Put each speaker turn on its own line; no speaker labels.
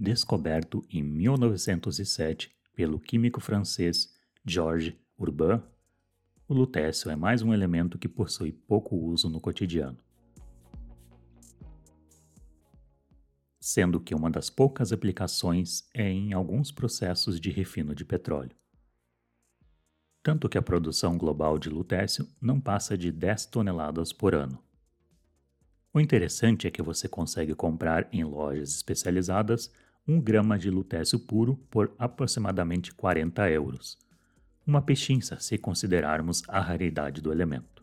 descoberto em 1907 pelo químico francês Georges Urbain, o lutécio é mais um elemento que possui pouco uso no cotidiano. Sendo que uma das poucas aplicações é em alguns processos de refino de petróleo. Tanto que a produção global de lutécio não passa de 10 toneladas por ano. O interessante é que você consegue comprar em lojas especializadas um grama de lutécio puro por aproximadamente 40 euros. Uma pechincha se considerarmos a raridade do elemento.